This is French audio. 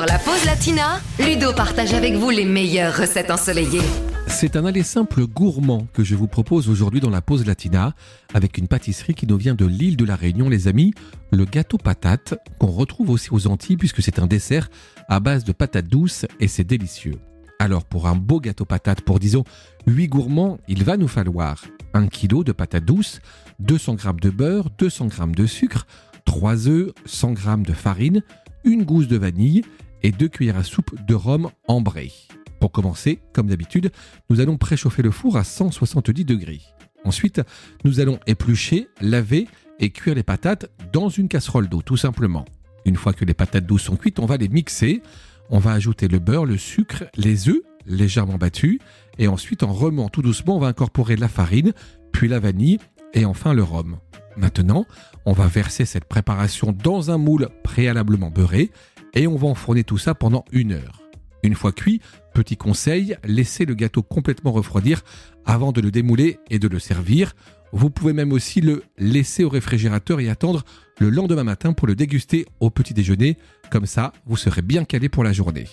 Pour la pause latina, Ludo partage avec vous les meilleures recettes ensoleillées. C'est un aller simple gourmand que je vous propose aujourd'hui dans la pause latina avec une pâtisserie qui nous vient de l'île de la Réunion, les amis, le gâteau patate qu'on retrouve aussi aux Antilles puisque c'est un dessert à base de patates douces et c'est délicieux. Alors pour un beau gâteau patate pour disons 8 gourmands, il va nous falloir 1 kg de patates douces, 200 g de beurre, 200 g de sucre, 3 œufs, 100 g de farine, une gousse de vanille et 2 cuillères à soupe de rhum ambré. Pour commencer, comme d'habitude, nous allons préchauffer le four à 170 degrés. Ensuite, nous allons éplucher, laver et cuire les patates dans une casserole d'eau, tout simplement. Une fois que les patates douces sont cuites, on va les mixer. On va ajouter le beurre, le sucre, les œufs légèrement battus. Et ensuite, en remuant tout doucement, on va incorporer la farine, puis la vanille et enfin le rhum. Maintenant, on va verser cette préparation dans un moule préalablement beurré et on va enfourner tout ça pendant une heure. Une fois cuit, petit conseil, laissez le gâteau complètement refroidir avant de le démouler et de le servir. Vous pouvez même aussi le laisser au réfrigérateur et attendre le lendemain matin pour le déguster au petit déjeuner. Comme ça, vous serez bien calé pour la journée.